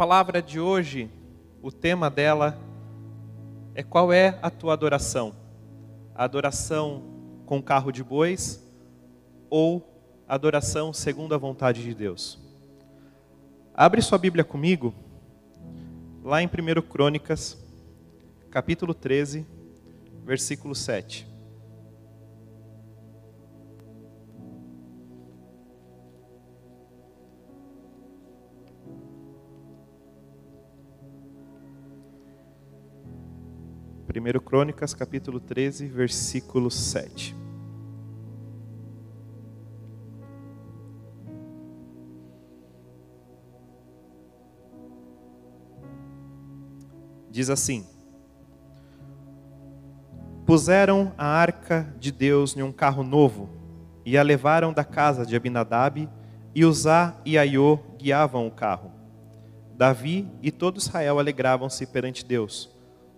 Palavra de hoje, o tema dela é qual é a tua adoração? A adoração com carro de bois ou adoração segundo a vontade de Deus? Abre sua Bíblia comigo, lá em 1 Crônicas, capítulo 13, versículo 7. Primeiro Crônicas, capítulo 13, versículo 7. Diz assim: Puseram a arca de Deus em um carro novo e a levaram da casa de Abinadab, e Uzá e Aiô guiavam o carro. Davi e todo Israel alegravam-se perante Deus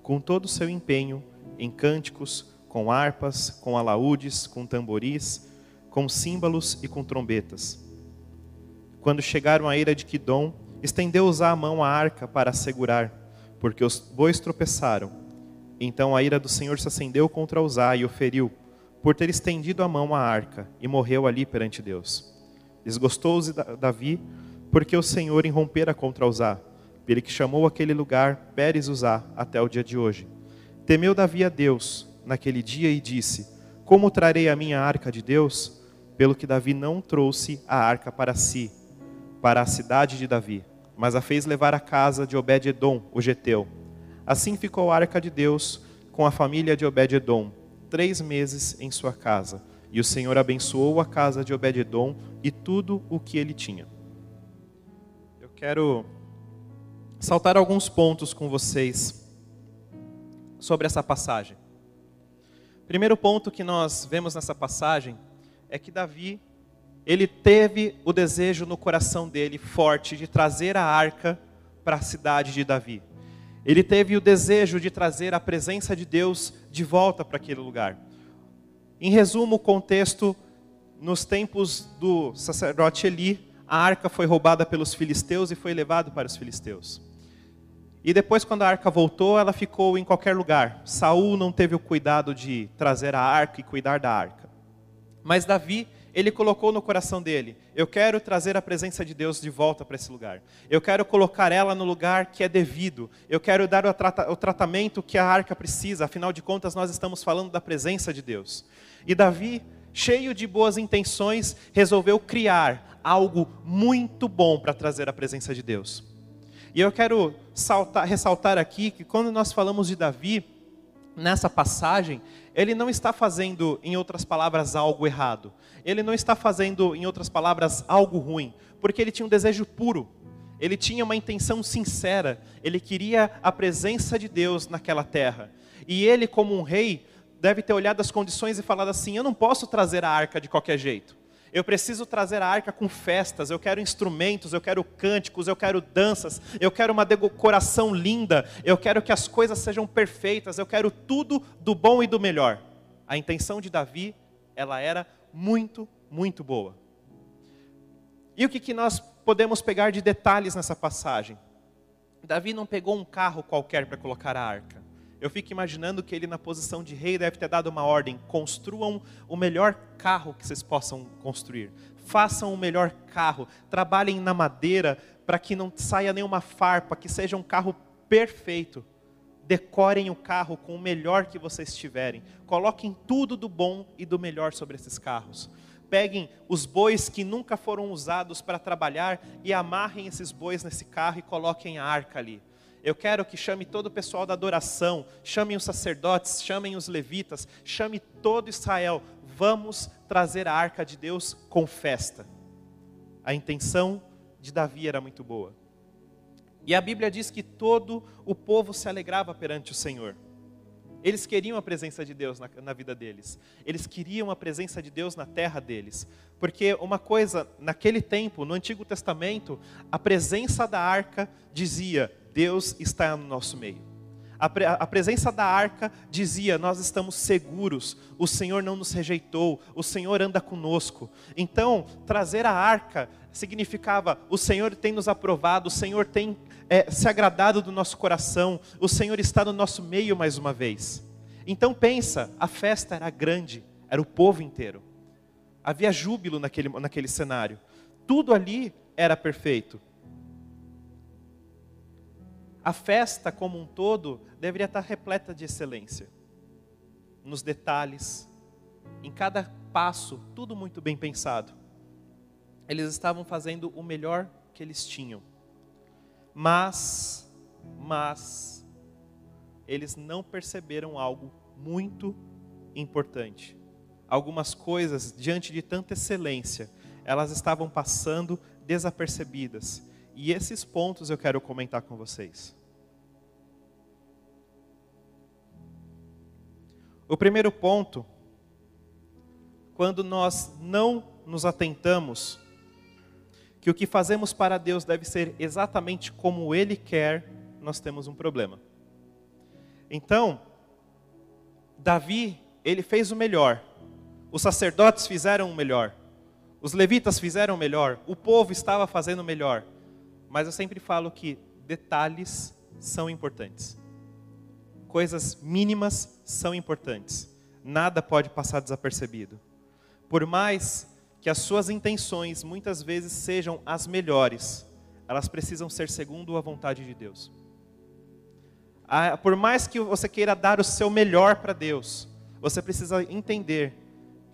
com todo o seu empenho, em cânticos, com harpas, com alaúdes, com tamboris, com símbolos e com trombetas. Quando chegaram à ira de Quidom, estendeu Uzá a mão à arca para a segurar, porque os bois tropeçaram. Então a ira do Senhor se acendeu contra Uzá e o feriu, por ter estendido a mão à arca, e morreu ali perante Deus. Desgostou-se Davi, porque o Senhor irrompera contra Uzá ele que chamou aquele lugar Pérez Uzá até o dia de hoje. Temeu Davi a Deus naquele dia e disse: Como trarei a minha arca de Deus? Pelo que Davi não trouxe a arca para si, para a cidade de Davi, mas a fez levar à casa de Obed-edom, o geteu. Assim ficou a arca de Deus com a família de Obed-edom, três meses em sua casa. E o Senhor abençoou a casa de Obed-edom e tudo o que ele tinha. Eu quero saltar alguns pontos com vocês sobre essa passagem. Primeiro ponto que nós vemos nessa passagem é que Davi, ele teve o desejo no coração dele forte de trazer a arca para a cidade de Davi. Ele teve o desejo de trazer a presença de Deus de volta para aquele lugar. Em resumo, o contexto, nos tempos do sacerdote Eli, a arca foi roubada pelos filisteus e foi levada para os filisteus. E depois, quando a arca voltou, ela ficou em qualquer lugar. Saul não teve o cuidado de trazer a arca e cuidar da arca. Mas Davi, ele colocou no coração dele: eu quero trazer a presença de Deus de volta para esse lugar. Eu quero colocar ela no lugar que é devido. Eu quero dar o, trata o tratamento que a arca precisa. Afinal de contas, nós estamos falando da presença de Deus. E Davi, cheio de boas intenções, resolveu criar algo muito bom para trazer a presença de Deus. E eu quero saltar, ressaltar aqui que quando nós falamos de Davi, nessa passagem, ele não está fazendo, em outras palavras, algo errado. Ele não está fazendo, em outras palavras, algo ruim, porque ele tinha um desejo puro. Ele tinha uma intenção sincera. Ele queria a presença de Deus naquela terra. E ele, como um rei, deve ter olhado as condições e falado assim: eu não posso trazer a arca de qualquer jeito. Eu preciso trazer a arca com festas, eu quero instrumentos, eu quero cânticos, eu quero danças, eu quero uma decoração linda, eu quero que as coisas sejam perfeitas, eu quero tudo do bom e do melhor. A intenção de Davi, ela era muito, muito boa. E o que, que nós podemos pegar de detalhes nessa passagem? Davi não pegou um carro qualquer para colocar a arca. Eu fico imaginando que ele, na posição de rei, deve ter dado uma ordem: construam o melhor carro que vocês possam construir. Façam o melhor carro. Trabalhem na madeira para que não saia nenhuma farpa, que seja um carro perfeito. Decorem o carro com o melhor que vocês tiverem. Coloquem tudo do bom e do melhor sobre esses carros. Peguem os bois que nunca foram usados para trabalhar e amarrem esses bois nesse carro e coloquem a arca ali eu quero que chame todo o pessoal da adoração, chamem os sacerdotes, chamem os levitas, chame todo Israel. Vamos trazer a arca de Deus com festa. A intenção de Davi era muito boa. E a Bíblia diz que todo o povo se alegrava perante o Senhor. Eles queriam a presença de Deus na, na, vida deles. Eles queriam a presença de Deus na terra deles. Porque uma coisa, naquele tempo, no Antigo Testamento, a presença da arca dizia: Deus está no nosso meio. A, pre a presença da arca dizia: Nós estamos seguros, o Senhor não nos rejeitou, o Senhor anda conosco. Então, trazer a arca significava o Senhor tem nos aprovado, o Senhor tem é, se agradado do nosso coração, o Senhor está no nosso meio mais uma vez. Então pensa, a festa era grande, era o povo inteiro. Havia júbilo naquele, naquele cenário. Tudo ali era perfeito. A festa como um todo deveria estar repleta de excelência. Nos detalhes, em cada passo, tudo muito bem pensado. Eles estavam fazendo o melhor que eles tinham. Mas, mas, eles não perceberam algo muito importante. Algumas coisas, diante de tanta excelência, elas estavam passando desapercebidas. E esses pontos eu quero comentar com vocês. O primeiro ponto, quando nós não nos atentamos que o que fazemos para Deus deve ser exatamente como Ele quer, nós temos um problema. Então, Davi, ele fez o melhor. Os sacerdotes fizeram o melhor. Os levitas fizeram o melhor. O povo estava fazendo o melhor. Mas eu sempre falo que detalhes são importantes. Coisas mínimas são importantes. Nada pode passar desapercebido. Por mais que as suas intenções muitas vezes sejam as melhores, elas precisam ser segundo a vontade de Deus. Por mais que você queira dar o seu melhor para Deus, você precisa entender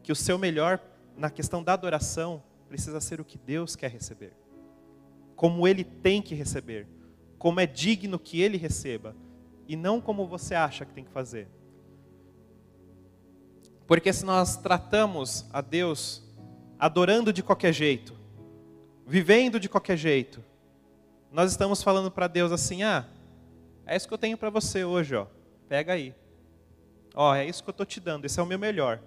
que o seu melhor na questão da adoração precisa ser o que Deus quer receber, como Ele tem que receber, como é digno que Ele receba, e não como você acha que tem que fazer. Porque se nós tratamos a Deus adorando de qualquer jeito, vivendo de qualquer jeito, nós estamos falando para Deus assim: ah, é isso que eu tenho para você hoje, ó. Pega aí. Ó, é isso que eu estou te dando, esse é o meu melhor.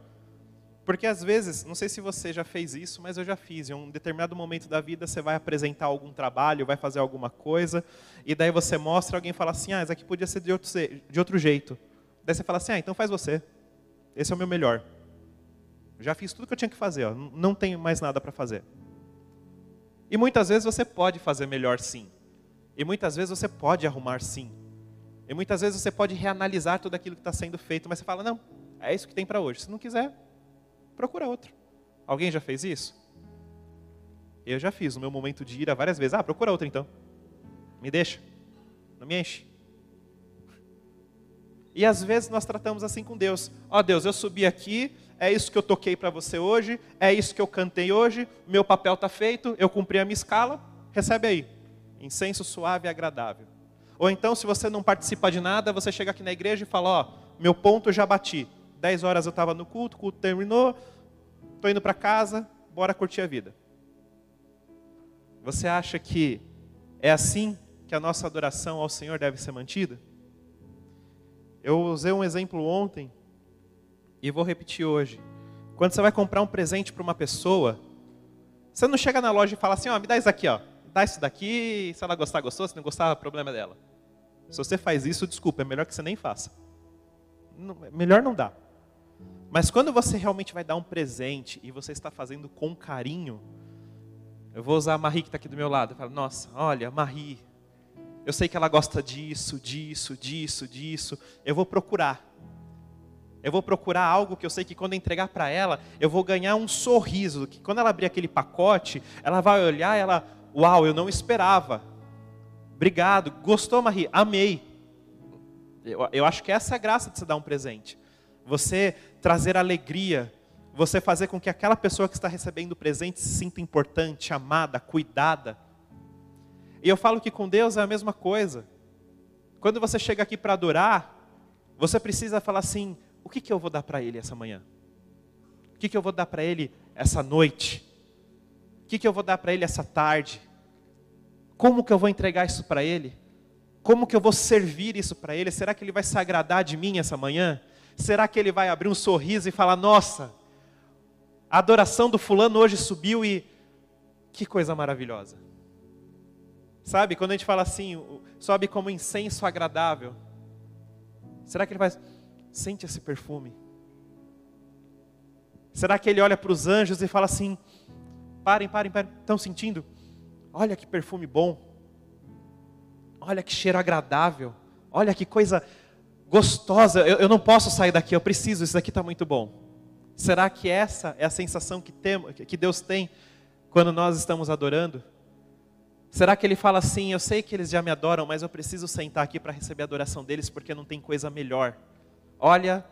Porque às vezes, não sei se você já fez isso, mas eu já fiz. Em um determinado momento da vida, você vai apresentar algum trabalho, vai fazer alguma coisa, e daí você mostra, alguém fala assim: ah, isso aqui podia ser de outro, de outro jeito. Daí você fala assim: ah, então faz você. Esse é o meu melhor. Já fiz tudo que eu tinha que fazer, ó. não tenho mais nada para fazer. E muitas vezes você pode fazer melhor sim. E muitas vezes você pode arrumar sim. E muitas vezes você pode reanalisar tudo aquilo que está sendo feito, mas você fala, não, é isso que tem para hoje. Se não quiser, procura outro. Alguém já fez isso? Eu já fiz no meu momento de ira várias vezes. Ah, procura outro então. Me deixa. Não me enche. E às vezes nós tratamos assim com Deus. Ó oh, Deus, eu subi aqui, é isso que eu toquei para você hoje, é isso que eu cantei hoje, meu papel está feito, eu cumpri a minha escala, recebe aí. Incenso suave e agradável. Ou então, se você não participa de nada, você chega aqui na igreja e fala, ó, oh, meu ponto já bati. Dez horas eu estava no culto, o culto terminou, estou indo para casa, bora curtir a vida. Você acha que é assim que a nossa adoração ao Senhor deve ser mantida? Eu usei um exemplo ontem e vou repetir hoje. Quando você vai comprar um presente para uma pessoa, você não chega na loja e fala assim, ó, me dá isso aqui, ó. Dá isso daqui, se ela gostar, gostou, se não gostar, problema dela. Se você faz isso, desculpa, é melhor que você nem faça. Não, melhor não dá. Mas quando você realmente vai dar um presente e você está fazendo com carinho, eu vou usar a Marie que está aqui do meu lado. Falo, nossa, olha, Marie, eu sei que ela gosta disso, disso, disso, disso. Eu vou procurar. Eu vou procurar algo que eu sei que quando eu entregar para ela, eu vou ganhar um sorriso. Que quando ela abrir aquele pacote, ela vai olhar e ela, uau, eu não esperava. Obrigado, gostou, Marie? Amei. Eu, eu acho que essa é a graça de você dar um presente. Você trazer alegria, você fazer com que aquela pessoa que está recebendo o presente se sinta importante, amada, cuidada. E eu falo que com Deus é a mesma coisa. Quando você chega aqui para adorar, você precisa falar assim: o que, que eu vou dar para Ele essa manhã? O que, que eu vou dar para Ele essa noite? O que, que eu vou dar para Ele essa tarde? Como que eu vou entregar isso para Ele? Como que eu vou servir isso para Ele? Será que Ele vai se agradar de mim essa manhã? Será que Ele vai abrir um sorriso e falar: Nossa, a adoração do fulano hoje subiu e que coisa maravilhosa. Sabe, quando a gente fala assim, sobe como incenso agradável. Será que ele vai. Sente esse perfume. Será que ele olha para os anjos e fala assim: Parem, parem, parem. Estão sentindo? Olha que perfume bom. Olha que cheiro agradável. Olha que coisa gostosa. Eu, eu não posso sair daqui, eu preciso. Isso daqui está muito bom. Será que essa é a sensação que, tem, que Deus tem quando nós estamos adorando? Será que Ele fala assim: Eu sei que eles já me adoram, mas eu preciso sentar aqui para receber a adoração deles porque não tem coisa melhor? Olha,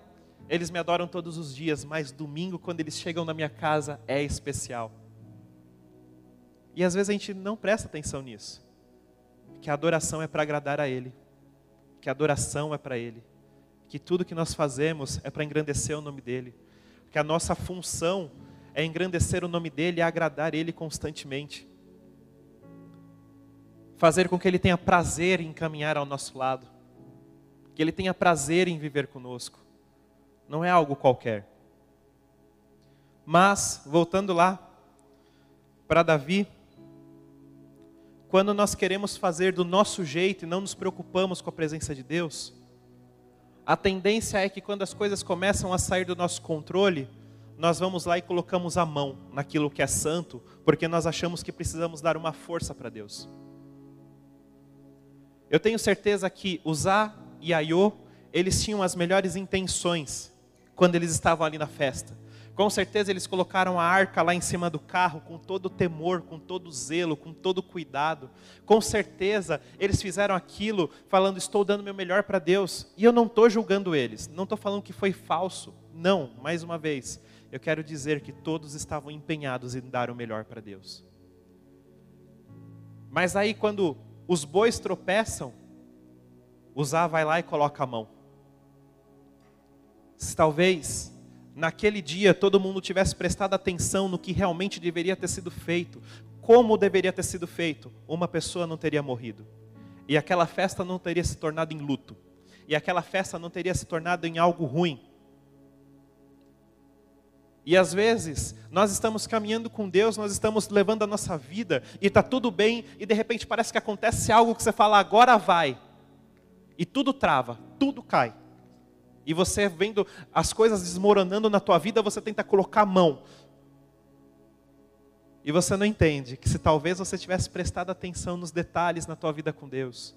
eles me adoram todos os dias, mas domingo, quando eles chegam na minha casa, é especial. E às vezes a gente não presta atenção nisso. Que a adoração é para agradar a Ele. Que a adoração é para Ele. Que tudo que nós fazemos é para engrandecer o nome dEle. Que a nossa função é engrandecer o nome dEle e agradar Ele constantemente. Fazer com que Ele tenha prazer em caminhar ao nosso lado. Que Ele tenha prazer em viver conosco. Não é algo qualquer. Mas, voltando lá para Davi, quando nós queremos fazer do nosso jeito e não nos preocupamos com a presença de Deus, a tendência é que quando as coisas começam a sair do nosso controle, nós vamos lá e colocamos a mão naquilo que é santo, porque nós achamos que precisamos dar uma força para Deus. Eu tenho certeza que Uzá e Aiô, eles tinham as melhores intenções quando eles estavam ali na festa. Com certeza eles colocaram a arca lá em cima do carro com todo o temor, com todo o zelo, com todo o cuidado. Com certeza eles fizeram aquilo falando: Estou dando meu melhor para Deus. E eu não estou julgando eles, não estou falando que foi falso. Não, mais uma vez, eu quero dizer que todos estavam empenhados em dar o melhor para Deus. Mas aí quando os bois tropeçam, Uzá vai lá e coloca a mão. Talvez naquele dia todo mundo tivesse prestado atenção no que realmente deveria ter sido feito, como deveria ter sido feito, uma pessoa não teria morrido. E aquela festa não teria se tornado em luto. E aquela festa não teria se tornado em algo ruim. E às vezes, nós estamos caminhando com Deus, nós estamos levando a nossa vida, e está tudo bem, e de repente parece que acontece algo que você fala, agora vai. E tudo trava, tudo cai. E você vendo as coisas desmoronando na tua vida, você tenta colocar a mão. E você não entende que se talvez você tivesse prestado atenção nos detalhes na tua vida com Deus,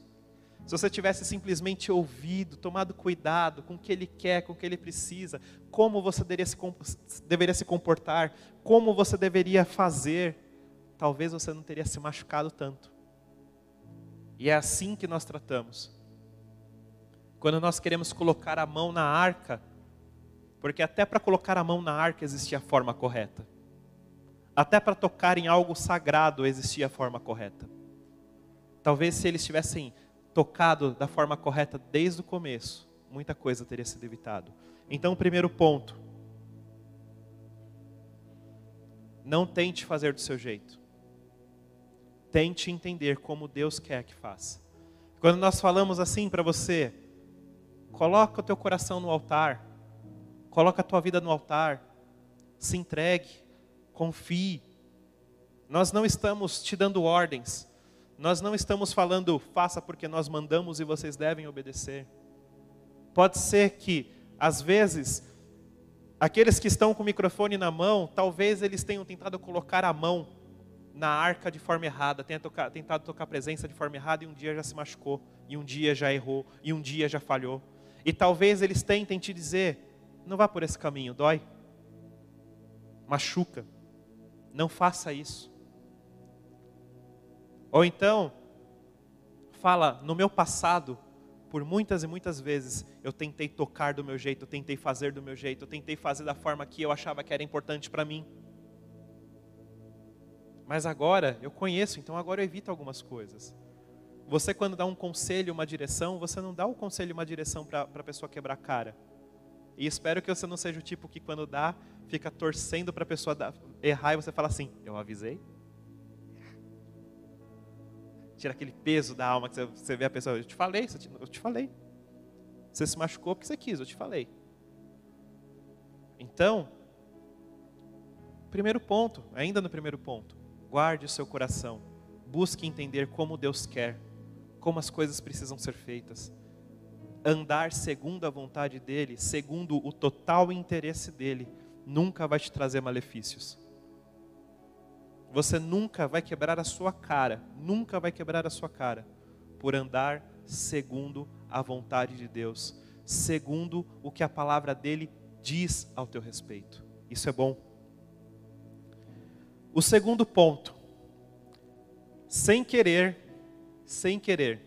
se você tivesse simplesmente ouvido, tomado cuidado com o que Ele quer, com o que Ele precisa, como você deveria se, comportar, como você deveria fazer, talvez você não teria se machucado tanto. E é assim que nós tratamos quando nós queremos colocar a mão na arca, porque até para colocar a mão na arca existia a forma correta. Até para tocar em algo sagrado existia a forma correta. Talvez se eles tivessem tocado da forma correta desde o começo, muita coisa teria sido evitado. Então, o primeiro ponto: não tente fazer do seu jeito. Tente entender como Deus quer que faça. Quando nós falamos assim para você, Coloca o teu coração no altar. Coloca a tua vida no altar. Se entregue. Confie. Nós não estamos te dando ordens. Nós não estamos falando, faça porque nós mandamos e vocês devem obedecer. Pode ser que, às vezes, aqueles que estão com o microfone na mão, talvez eles tenham tentado colocar a mão na arca de forma errada, tenha tocar, tentado tocar a presença de forma errada e um dia já se machucou, e um dia já errou, e um dia já falhou. E talvez eles tentem te dizer: não vá por esse caminho, dói, machuca, não faça isso. Ou então, fala: no meu passado, por muitas e muitas vezes, eu tentei tocar do meu jeito, eu tentei fazer do meu jeito, eu tentei fazer da forma que eu achava que era importante para mim. Mas agora eu conheço, então agora eu evito algumas coisas. Você, quando dá um conselho, uma direção, você não dá o um conselho uma direção para a pessoa quebrar a cara. E espero que você não seja o tipo que, quando dá, fica torcendo para a pessoa errar e você fala assim: Eu avisei. Tira aquele peso da alma que você vê a pessoa: Eu te falei, eu te falei. Você se machucou porque você quis, eu te falei. Então, primeiro ponto, ainda no primeiro ponto, guarde o seu coração. Busque entender como Deus quer como as coisas precisam ser feitas. Andar segundo a vontade dEle, segundo o total interesse dEle, nunca vai te trazer malefícios. você nunca vai quebrar a sua cara, nunca vai quebrar a sua cara por andar segundo a vontade de Deus, segundo o que a palavra dele diz ao teu respeito. Isso é bom. O segundo ponto, sem querer, sem querer,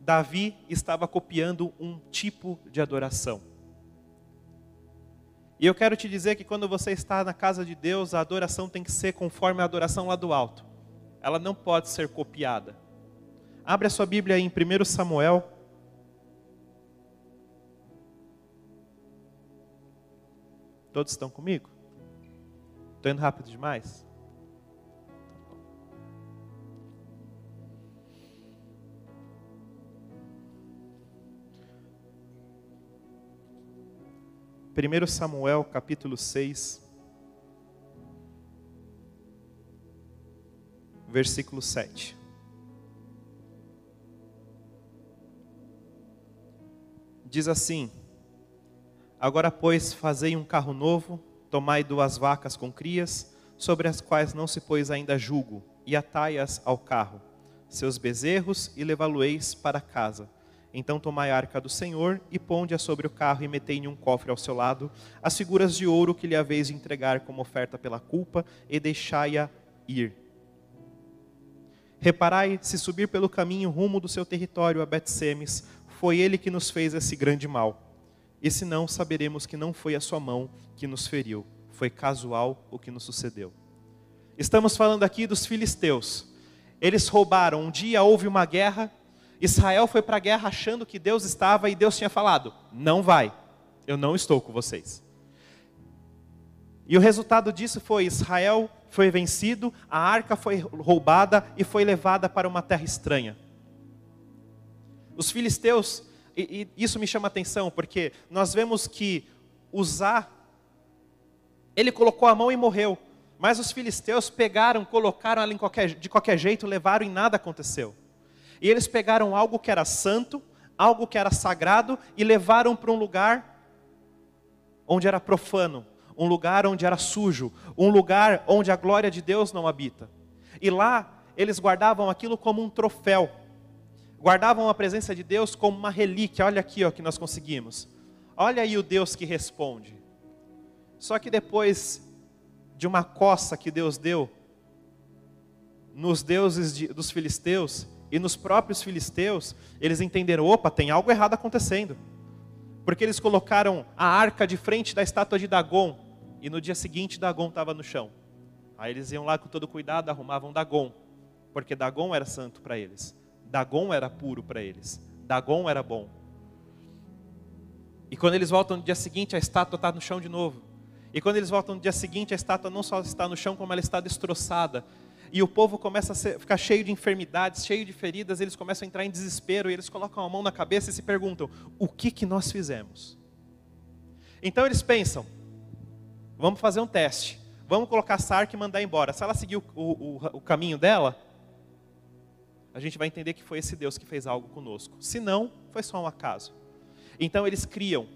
Davi estava copiando um tipo de adoração. E eu quero te dizer que quando você está na casa de Deus, a adoração tem que ser conforme a adoração lá do alto. Ela não pode ser copiada. Abre a sua Bíblia em 1 Samuel. Todos estão comigo? Estou indo rápido demais? 1 Samuel capítulo 6, versículo 7. Diz assim: Agora, pois, fazei um carro novo, tomai duas vacas com crias, sobre as quais não se pôs ainda jugo, e atai-as ao carro, seus bezerros, e levá-lo-eis para casa então tomai a arca do Senhor e ponde-a sobre o carro e metei em um cofre ao seu lado as figuras de ouro que lhe haveis entregar como oferta pela culpa e deixai-a ir. Reparai, se subir pelo caminho rumo do seu território a Betsemes, foi ele que nos fez esse grande mal. E se não, saberemos que não foi a sua mão que nos feriu, foi casual o que nos sucedeu. Estamos falando aqui dos filisteus. Eles roubaram, um dia houve uma guerra, Israel foi para a guerra achando que Deus estava e Deus tinha falado: não vai, eu não estou com vocês. E o resultado disso foi: Israel foi vencido, a arca foi roubada e foi levada para uma terra estranha. Os filisteus, e, e isso me chama atenção, porque nós vemos que Uzá, ele colocou a mão e morreu, mas os filisteus pegaram, colocaram ela qualquer, de qualquer jeito, levaram e nada aconteceu. E eles pegaram algo que era santo, algo que era sagrado e levaram para um lugar onde era profano, um lugar onde era sujo, um lugar onde a glória de Deus não habita. E lá eles guardavam aquilo como um troféu. Guardavam a presença de Deus como uma relíquia. Olha aqui ó, que nós conseguimos. Olha aí o Deus que responde. Só que depois de uma coça que Deus deu nos deuses de, dos filisteus, e nos próprios filisteus, eles entenderam: opa, tem algo errado acontecendo. Porque eles colocaram a arca de frente da estátua de Dagon, e no dia seguinte Dagon estava no chão. Aí eles iam lá com todo cuidado, arrumavam Dagon, porque Dagon era santo para eles, Dagon era puro para eles, Dagon era bom. E quando eles voltam no dia seguinte, a estátua está no chão de novo. E quando eles voltam no dia seguinte, a estátua não só está no chão, como ela está destroçada e o povo começa a ser, ficar cheio de enfermidades, cheio de feridas, eles começam a entrar em desespero e eles colocam a mão na cabeça e se perguntam: o que, que nós fizemos? Então eles pensam: vamos fazer um teste, vamos colocar Sark e mandar embora. Se ela seguir o, o, o caminho dela, a gente vai entender que foi esse Deus que fez algo conosco. Se não, foi só um acaso. Então eles criam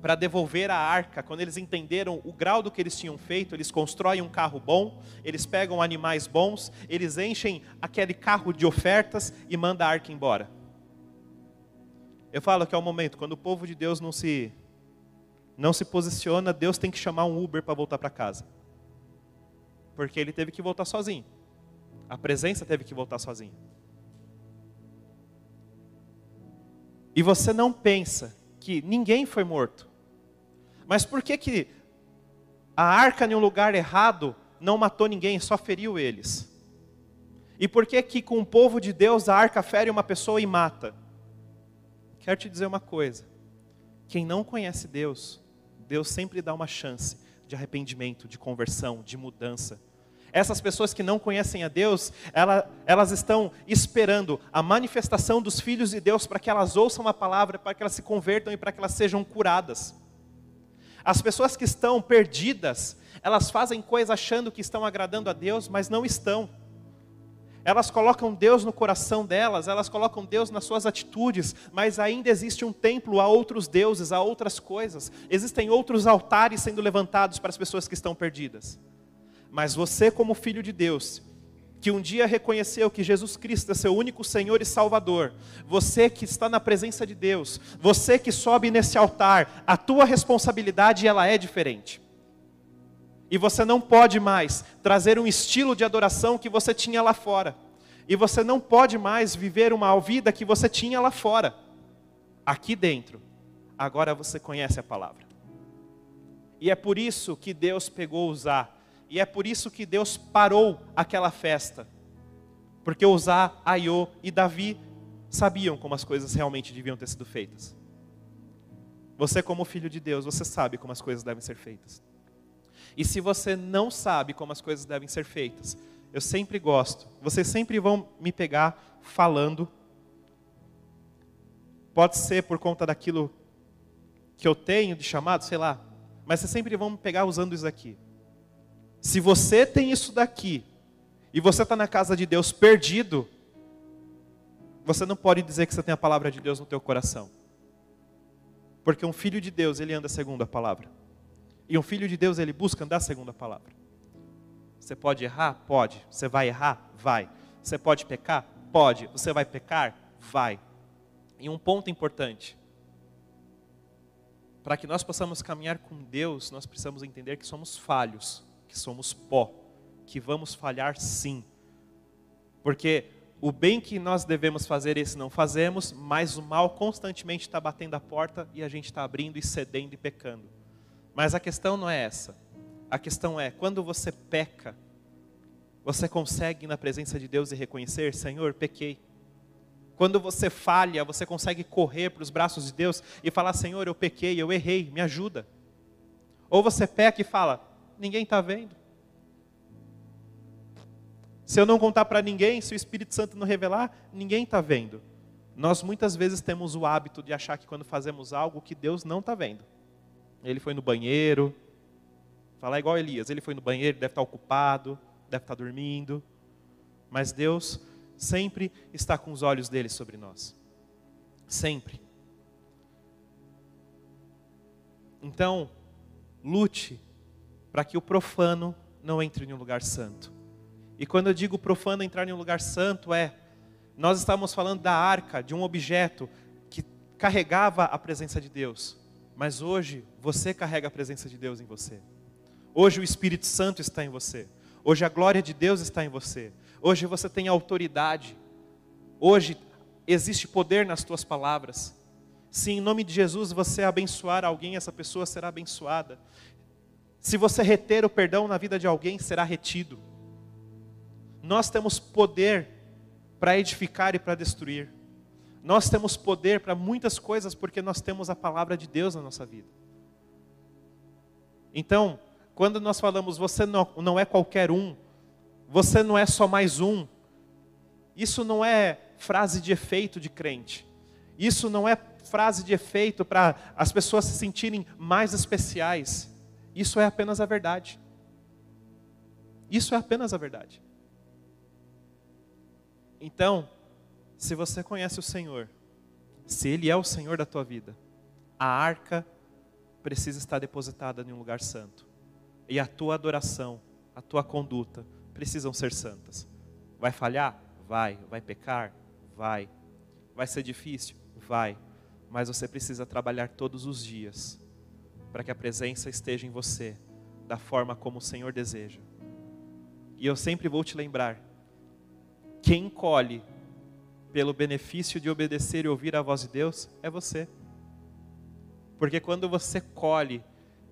para devolver a arca, quando eles entenderam o grau do que eles tinham feito, eles constroem um carro bom, eles pegam animais bons, eles enchem aquele carro de ofertas e mandam a arca embora. Eu falo que é o momento, quando o povo de Deus não se não se posiciona, Deus tem que chamar um Uber para voltar para casa. Porque ele teve que voltar sozinho. A presença teve que voltar sozinho. E você não pensa que ninguém foi morto. Mas por que, que a arca em um lugar errado não matou ninguém, só feriu eles? E por que que com o povo de Deus a arca fere uma pessoa e mata? Quero te dizer uma coisa. Quem não conhece Deus, Deus sempre dá uma chance de arrependimento, de conversão, de mudança. Essas pessoas que não conhecem a Deus, elas estão esperando a manifestação dos filhos de Deus para que elas ouçam a palavra, para que elas se convertam e para que elas sejam curadas. As pessoas que estão perdidas, elas fazem coisas achando que estão agradando a Deus, mas não estão. Elas colocam Deus no coração delas, elas colocam Deus nas suas atitudes, mas ainda existe um templo a outros deuses, a outras coisas. Existem outros altares sendo levantados para as pessoas que estão perdidas. Mas você, como filho de Deus, que um dia reconheceu que Jesus Cristo é seu único Senhor e Salvador, você que está na presença de Deus, você que sobe nesse altar, a tua responsabilidade ela é diferente. E você não pode mais trazer um estilo de adoração que você tinha lá fora. E você não pode mais viver uma vida que você tinha lá fora. Aqui dentro, agora você conhece a palavra. E é por isso que Deus pegou Uzá. E é por isso que Deus parou aquela festa. Porque Uzá, Aiô e Davi sabiam como as coisas realmente deviam ter sido feitas. Você, como filho de Deus, você sabe como as coisas devem ser feitas. E se você não sabe como as coisas devem ser feitas, eu sempre gosto. Vocês sempre vão me pegar falando. Pode ser por conta daquilo que eu tenho de chamado, sei lá. Mas vocês sempre vão me pegar usando isso aqui. Se você tem isso daqui e você está na casa de Deus perdido, você não pode dizer que você tem a palavra de Deus no teu coração. Porque um filho de Deus, ele anda segundo a palavra. E um filho de Deus, ele busca andar segundo a palavra. Você pode errar? Pode. Você vai errar? Vai. Você pode pecar? Pode. Você vai pecar? Vai. E um ponto importante: para que nós possamos caminhar com Deus, nós precisamos entender que somos falhos, que somos pó, que vamos falhar sim. Porque o bem que nós devemos fazer, esse não fazemos, mas o mal constantemente está batendo a porta e a gente está abrindo e cedendo e pecando. Mas a questão não é essa. A questão é, quando você peca, você consegue ir na presença de Deus e reconhecer, Senhor, pequei. Quando você falha, você consegue correr para os braços de Deus e falar, Senhor, eu pequei, eu errei, me ajuda. Ou você peca e fala, ninguém está vendo. Se eu não contar para ninguém, se o Espírito Santo não revelar, ninguém está vendo. Nós muitas vezes temos o hábito de achar que quando fazemos algo que Deus não está vendo. Ele foi no banheiro, Falar igual Elias, ele foi no banheiro, deve estar ocupado, deve estar dormindo. Mas Deus sempre está com os olhos dele sobre nós. Sempre. Então, lute para que o profano não entre em um lugar santo. E quando eu digo profano entrar em um lugar santo, é nós estamos falando da arca, de um objeto que carregava a presença de Deus. Mas hoje você carrega a presença de Deus em você. Hoje o Espírito Santo está em você. Hoje a glória de Deus está em você. Hoje você tem autoridade. Hoje existe poder nas tuas palavras. Se em nome de Jesus você abençoar alguém, essa pessoa será abençoada. Se você reter o perdão na vida de alguém, será retido. Nós temos poder para edificar e para destruir. Nós temos poder para muitas coisas porque nós temos a palavra de Deus na nossa vida. Então, quando nós falamos você não, não é qualquer um, você não é só mais um, isso não é frase de efeito de crente. Isso não é frase de efeito para as pessoas se sentirem mais especiais. Isso é apenas a verdade. Isso é apenas a verdade. Então, se você conhece o Senhor, se Ele é o Senhor da tua vida, a arca precisa estar depositada em um lugar santo e a tua adoração, a tua conduta precisam ser santas. Vai falhar? Vai. Vai pecar? Vai. Vai ser difícil? Vai. Mas você precisa trabalhar todos os dias para que a presença esteja em você da forma como o Senhor deseja. E eu sempre vou te lembrar: quem colhe pelo benefício de obedecer e ouvir a voz de Deus é você. Porque quando você colhe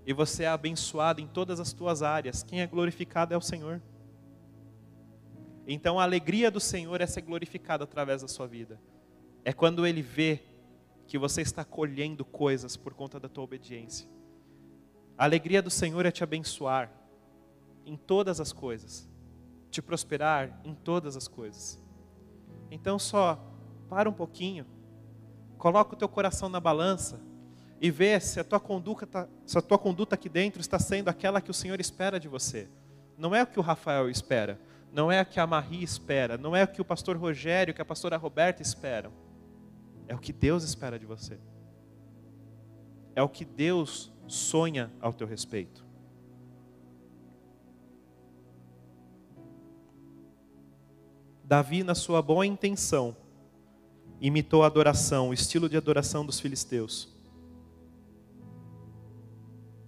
e você é abençoado em todas as tuas áreas. Quem é glorificado é o Senhor. Então a alegria do Senhor é ser glorificada através da sua vida. É quando Ele vê que você está colhendo coisas por conta da tua obediência. A alegria do Senhor é te abençoar em todas as coisas, te prosperar em todas as coisas. Então só para um pouquinho, coloca o teu coração na balança e ver se a tua conduta, tá, se a tua conduta aqui dentro está sendo aquela que o Senhor espera de você. Não é o que o Rafael espera, não é o que a Marie espera, não é o que o pastor Rogério, que a pastora Roberta esperam. É o que Deus espera de você. É o que Deus sonha ao teu respeito. Davi, na sua boa intenção, imitou a adoração, o estilo de adoração dos filisteus.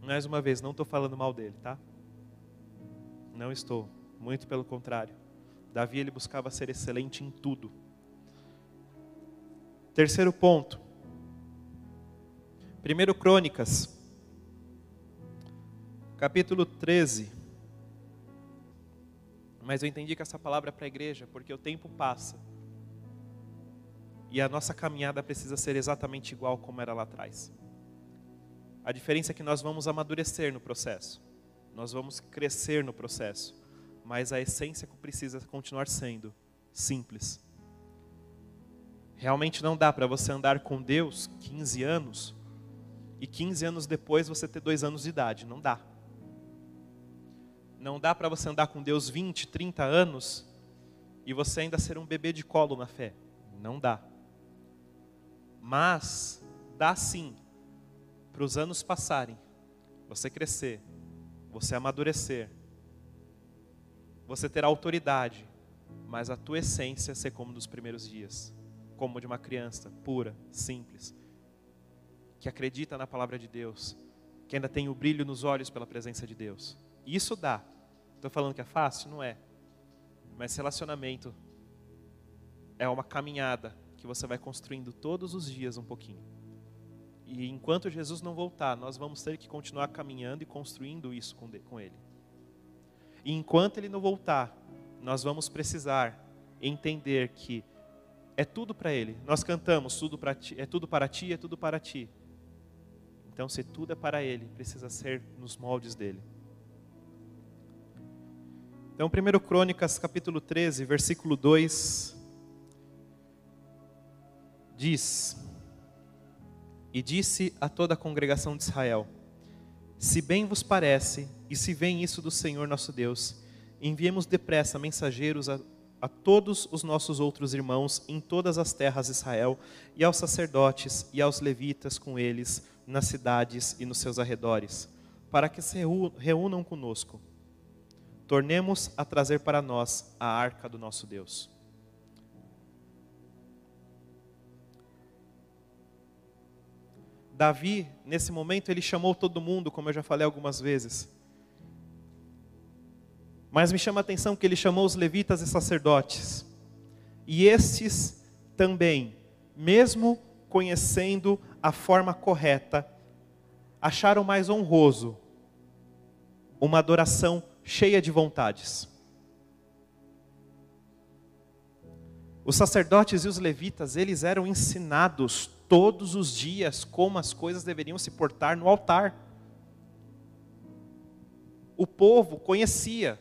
Mais uma vez, não estou falando mal dele, tá? Não estou, muito pelo contrário. Davi ele buscava ser excelente em tudo. Terceiro ponto. Primeiro Crônicas, capítulo 13. Mas eu entendi que essa palavra é para a igreja, porque o tempo passa. E a nossa caminhada precisa ser exatamente igual como era lá atrás. A diferença é que nós vamos amadurecer no processo. Nós vamos crescer no processo. Mas a essência precisa continuar sendo simples. Realmente não dá para você andar com Deus 15 anos e 15 anos depois você ter dois anos de idade. Não dá. Não dá para você andar com Deus 20, 30 anos e você ainda ser um bebê de colo na fé. Não dá. Mas dá sim para os anos passarem, você crescer, você amadurecer, você ter autoridade, mas a tua essência ser como dos primeiros dias, como de uma criança pura, simples, que acredita na palavra de Deus, que ainda tem o brilho nos olhos pela presença de Deus. Isso dá. Estou falando que é fácil? Não é. Mas relacionamento é uma caminhada que você vai construindo todos os dias um pouquinho. E enquanto Jesus não voltar, nós vamos ter que continuar caminhando e construindo isso com Ele. E enquanto Ele não voltar, nós vamos precisar entender que é tudo para Ele. Nós cantamos tudo para ti, é tudo para ti, é tudo para ti. Então, se tudo é para Ele, precisa ser nos moldes dele. Então, 1 Crônicas, capítulo 13, versículo 2, diz: E disse a toda a congregação de Israel: Se bem vos parece, e se vem isso do Senhor nosso Deus, enviemos depressa mensageiros a, a todos os nossos outros irmãos em todas as terras de Israel, e aos sacerdotes e aos levitas com eles, nas cidades e nos seus arredores, para que se reúnam conosco. Tornemos a trazer para nós a arca do nosso Deus. Davi, nesse momento, ele chamou todo mundo, como eu já falei algumas vezes. Mas me chama a atenção que ele chamou os levitas e sacerdotes. E estes também, mesmo conhecendo a forma correta, acharam mais honroso uma adoração cheia de vontades. Os sacerdotes e os levitas, eles eram ensinados todos os dias como as coisas deveriam se portar no altar. O povo conhecia,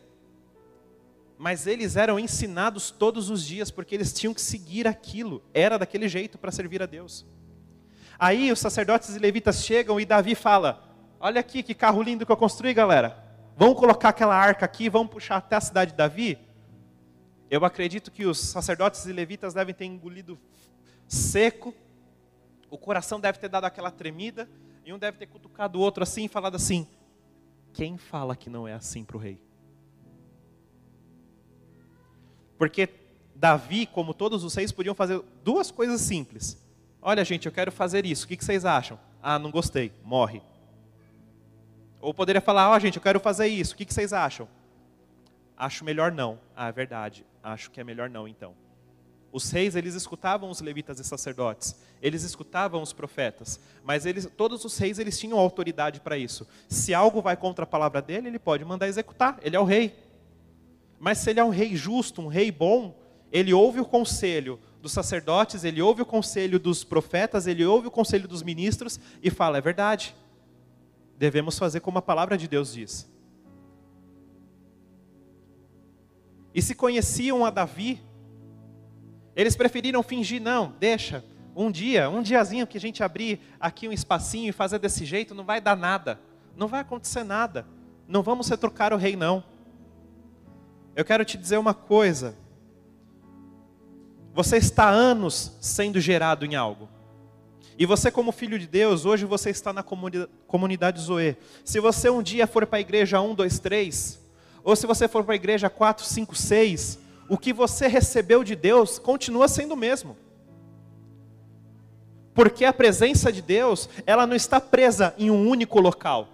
mas eles eram ensinados todos os dias porque eles tinham que seguir aquilo, era daquele jeito para servir a Deus. Aí os sacerdotes e levitas chegam e Davi fala: Olha aqui que carro lindo que eu construí, galera. Vamos colocar aquela arca aqui, vamos puxar até a cidade de Davi? Eu acredito que os sacerdotes e levitas devem ter engolido seco o coração deve ter dado aquela tremida, e um deve ter cutucado o outro assim e falado assim: quem fala que não é assim para o rei? Porque Davi, como todos os reis, podiam fazer duas coisas simples. Olha, gente, eu quero fazer isso, o que vocês acham? Ah, não gostei, morre. Ou poderia falar, ó, oh, gente, eu quero fazer isso, o que vocês acham? Acho melhor não. Ah, é verdade, acho que é melhor não então. Os reis, eles escutavam os levitas e sacerdotes, eles escutavam os profetas, mas eles, todos os reis eles tinham autoridade para isso. Se algo vai contra a palavra dele, ele pode mandar executar, ele é o rei. Mas se ele é um rei justo, um rei bom, ele ouve o conselho dos sacerdotes, ele ouve o conselho dos profetas, ele ouve o conselho dos ministros e fala: é verdade, devemos fazer como a palavra de Deus diz. E se conheciam a Davi, eles preferiram fingir, não, deixa. Um dia, um diazinho que a gente abrir aqui um espacinho e fazer desse jeito, não vai dar nada. Não vai acontecer nada. Não vamos retrocar o rei, não. Eu quero te dizer uma coisa. Você está anos sendo gerado em algo. E você, como filho de Deus, hoje você está na comunidade Zoe. Se você um dia for para a igreja 1, 2, 3, ou se você for para a igreja 4, 5, 6, o que você recebeu de Deus continua sendo o mesmo. Porque a presença de Deus, ela não está presa em um único local.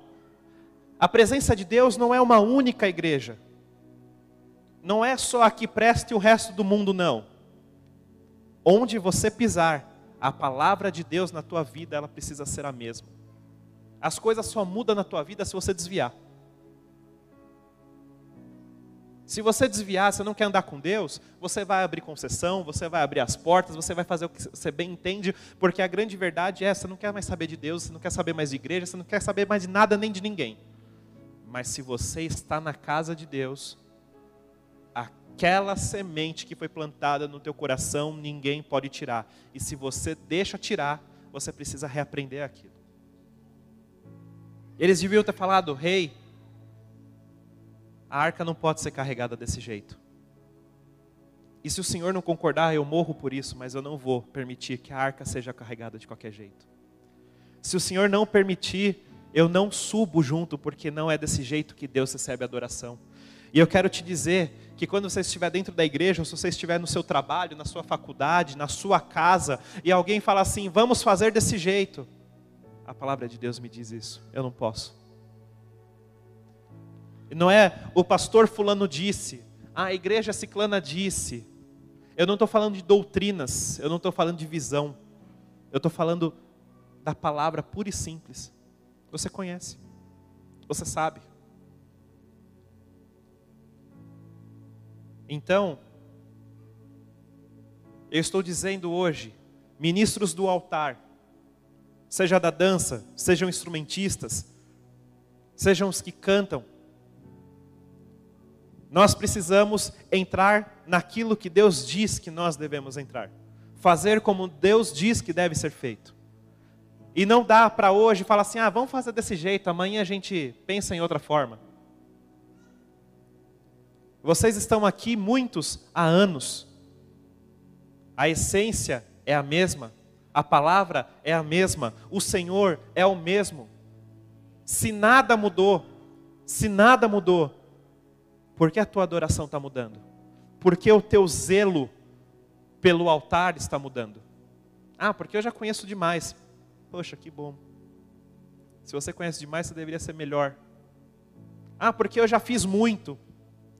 A presença de Deus não é uma única igreja. Não é só aqui preste e o resto do mundo não. Onde você pisar, a palavra de Deus na tua vida, ela precisa ser a mesma. As coisas só mudam na tua vida se você desviar. Se você desviar, você não quer andar com Deus, você vai abrir concessão, você vai abrir as portas, você vai fazer o que você bem entende, porque a grande verdade é: você não quer mais saber de Deus, você não quer saber mais de igreja, você não quer saber mais de nada nem de ninguém. Mas se você está na casa de Deus, aquela semente que foi plantada no teu coração, ninguém pode tirar. E se você deixa tirar, você precisa reaprender aquilo. Eles deviam ter falado, rei, hey, a arca não pode ser carregada desse jeito. E se o Senhor não concordar, eu morro por isso, mas eu não vou permitir que a arca seja carregada de qualquer jeito. Se o Senhor não permitir, eu não subo junto, porque não é desse jeito que Deus recebe adoração. E eu quero te dizer que quando você estiver dentro da igreja, ou se você estiver no seu trabalho, na sua faculdade, na sua casa, e alguém fala assim, vamos fazer desse jeito, a palavra de Deus me diz isso, eu não posso. Não é o pastor fulano disse, a igreja ciclana disse. Eu não estou falando de doutrinas, eu não estou falando de visão. Eu estou falando da palavra pura e simples. Você conhece, você sabe. Então, eu estou dizendo hoje, ministros do altar, seja da dança, sejam instrumentistas, sejam os que cantam, nós precisamos entrar naquilo que Deus diz que nós devemos entrar. Fazer como Deus diz que deve ser feito. E não dá para hoje falar assim: ah, vamos fazer desse jeito, amanhã a gente pensa em outra forma. Vocês estão aqui muitos há anos. A essência é a mesma, a palavra é a mesma, o Senhor é o mesmo. Se nada mudou, se nada mudou, por que a tua adoração está mudando? Por que o teu zelo pelo altar está mudando? Ah, porque eu já conheço demais. Poxa, que bom. Se você conhece demais, você deveria ser melhor. Ah, porque eu já fiz muito.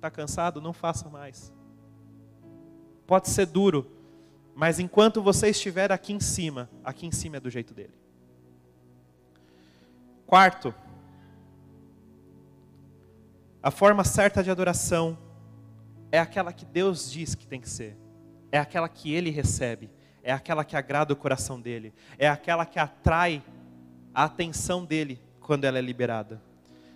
Está cansado? Não faça mais. Pode ser duro, mas enquanto você estiver aqui em cima, aqui em cima é do jeito dele. Quarto, a forma certa de adoração é aquela que Deus diz que tem que ser, é aquela que Ele recebe, é aquela que agrada o coração dele, é aquela que atrai a atenção dele quando ela é liberada.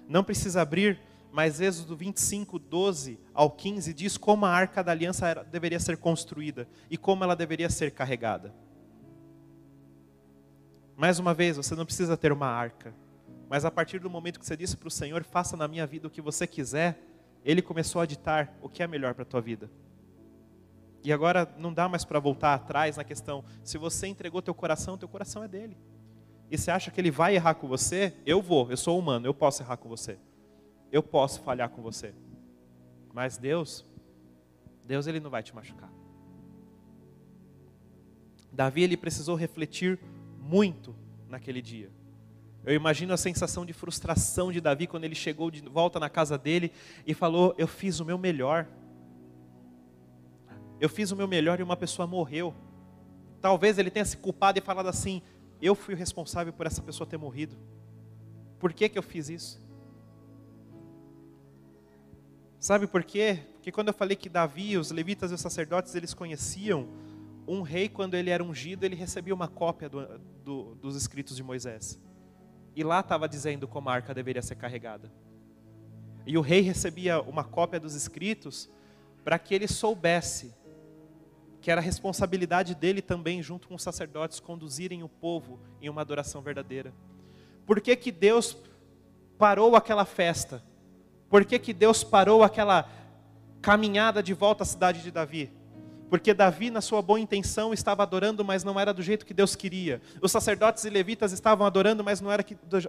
Não precisa abrir, mas Êxodo 25, 12 ao 15 diz como a arca da aliança era, deveria ser construída e como ela deveria ser carregada. Mais uma vez, você não precisa ter uma arca, mas a partir do momento que você disse para o Senhor, faça na minha vida o que você quiser, Ele começou a ditar o que é melhor para a tua vida. E agora não dá mais para voltar atrás na questão, se você entregou teu coração, teu coração é dele. E você acha que ele vai errar com você? Eu vou, eu sou humano, eu posso errar com você. Eu posso falhar com você. Mas Deus, Deus ele não vai te machucar. Davi ele precisou refletir muito naquele dia. Eu imagino a sensação de frustração de Davi quando ele chegou de volta na casa dele e falou: Eu fiz o meu melhor. Eu fiz o meu melhor e uma pessoa morreu. Talvez ele tenha se culpado e falado assim: Eu fui o responsável por essa pessoa ter morrido. Por que, que eu fiz isso? Sabe por quê? Porque quando eu falei que Davi, os levitas e os sacerdotes, eles conheciam um rei, quando ele era ungido, ele recebia uma cópia do, do, dos escritos de Moisés. E lá estava dizendo como a arca deveria ser carregada. E o rei recebia uma cópia dos escritos para que ele soubesse que era responsabilidade dele também, junto com os sacerdotes, conduzirem o povo em uma adoração verdadeira. Por que, que Deus parou aquela festa? Por que, que Deus parou aquela caminhada de volta à cidade de Davi? Porque Davi, na sua boa intenção, estava adorando, mas não era do jeito que Deus queria. Os sacerdotes e levitas estavam adorando, mas não era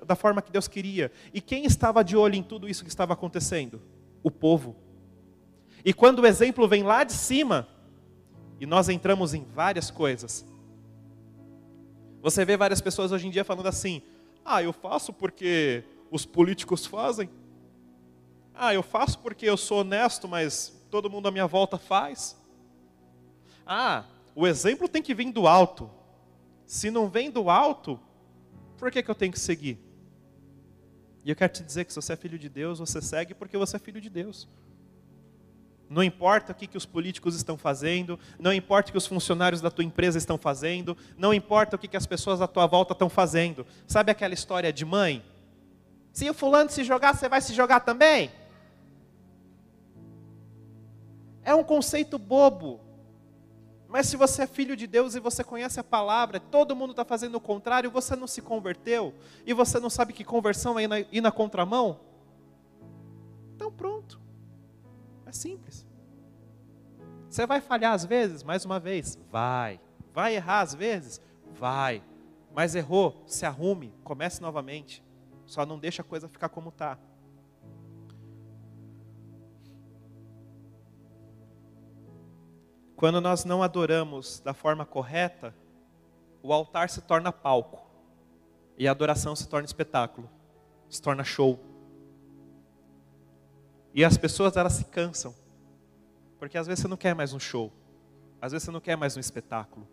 da forma que Deus queria. E quem estava de olho em tudo isso que estava acontecendo? O povo. E quando o exemplo vem lá de cima, e nós entramos em várias coisas. Você vê várias pessoas hoje em dia falando assim: ah, eu faço porque os políticos fazem. Ah, eu faço porque eu sou honesto, mas todo mundo à minha volta faz. Ah, o exemplo tem que vir do alto. Se não vem do alto, por que, que eu tenho que seguir? E eu quero te dizer que se você é filho de Deus, você segue porque você é filho de Deus. Não importa o que, que os políticos estão fazendo, não importa o que os funcionários da tua empresa estão fazendo, não importa o que, que as pessoas à tua volta estão fazendo. Sabe aquela história de mãe? Se o fulano se jogar, você vai se jogar também? É um conceito bobo. Mas se você é filho de Deus e você conhece a palavra, todo mundo está fazendo o contrário, você não se converteu, e você não sabe que conversão é ir na, ir na contramão, então pronto. É simples. Você vai falhar às vezes? Mais uma vez, vai. Vai errar às vezes? Vai. Mas errou, se arrume, comece novamente. Só não deixa a coisa ficar como está. Quando nós não adoramos da forma correta, o altar se torna palco. E a adoração se torna espetáculo, se torna show. E as pessoas elas se cansam. Porque às vezes você não quer mais um show. Às vezes você não quer mais um espetáculo.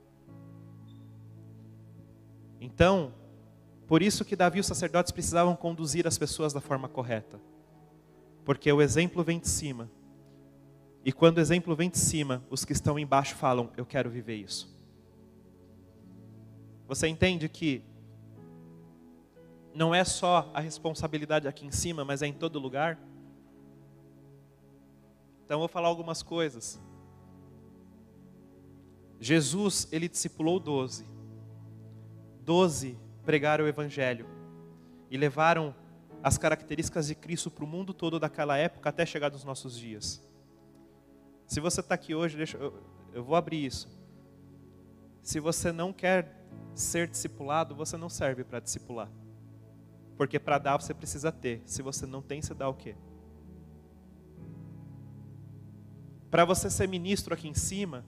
Então, por isso que Davi e os sacerdotes precisavam conduzir as pessoas da forma correta. Porque o exemplo vem de cima. E quando o exemplo vem de cima, os que estão embaixo falam: Eu quero viver isso. Você entende que não é só a responsabilidade aqui em cima, mas é em todo lugar? Então eu vou falar algumas coisas. Jesus, ele discipulou doze. Doze pregaram o evangelho e levaram as características de Cristo para o mundo todo daquela época até chegar nos nossos dias. Se você está aqui hoje, deixa, eu, eu vou abrir isso. Se você não quer ser discipulado, você não serve para discipular. Porque para dar você precisa ter. Se você não tem, você dá o quê? Para você ser ministro aqui em cima,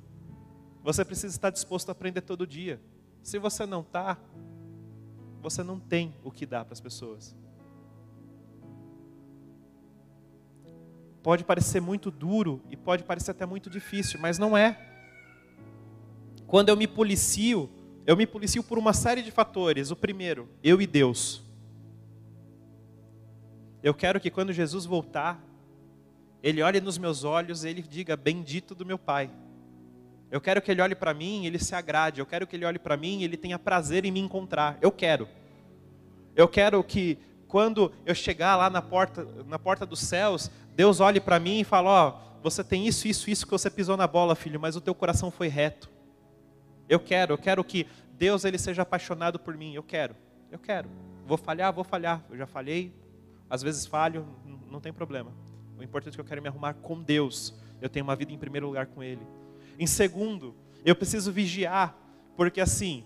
você precisa estar disposto a aprender todo dia. Se você não está, você não tem o que dar para as pessoas. Pode parecer muito duro e pode parecer até muito difícil, mas não é. Quando eu me policio, eu me policio por uma série de fatores. O primeiro, eu e Deus. Eu quero que quando Jesus voltar, ele olhe nos meus olhos e ele diga: Bendito do meu Pai. Eu quero que ele olhe para mim e ele se agrade. Eu quero que ele olhe para mim e ele tenha prazer em me encontrar. Eu quero. Eu quero que quando eu chegar lá na porta, na porta dos céus, Deus olhe para mim e fale: Ó, oh, você tem isso, isso, isso que você pisou na bola, filho, mas o teu coração foi reto. Eu quero, eu quero que Deus ele seja apaixonado por mim. Eu quero, eu quero. Vou falhar, vou falhar. Eu já falhei, às vezes falho, não tem problema. O importante é que eu quero me arrumar com Deus. Eu tenho uma vida em primeiro lugar com Ele. Em segundo, eu preciso vigiar, porque assim,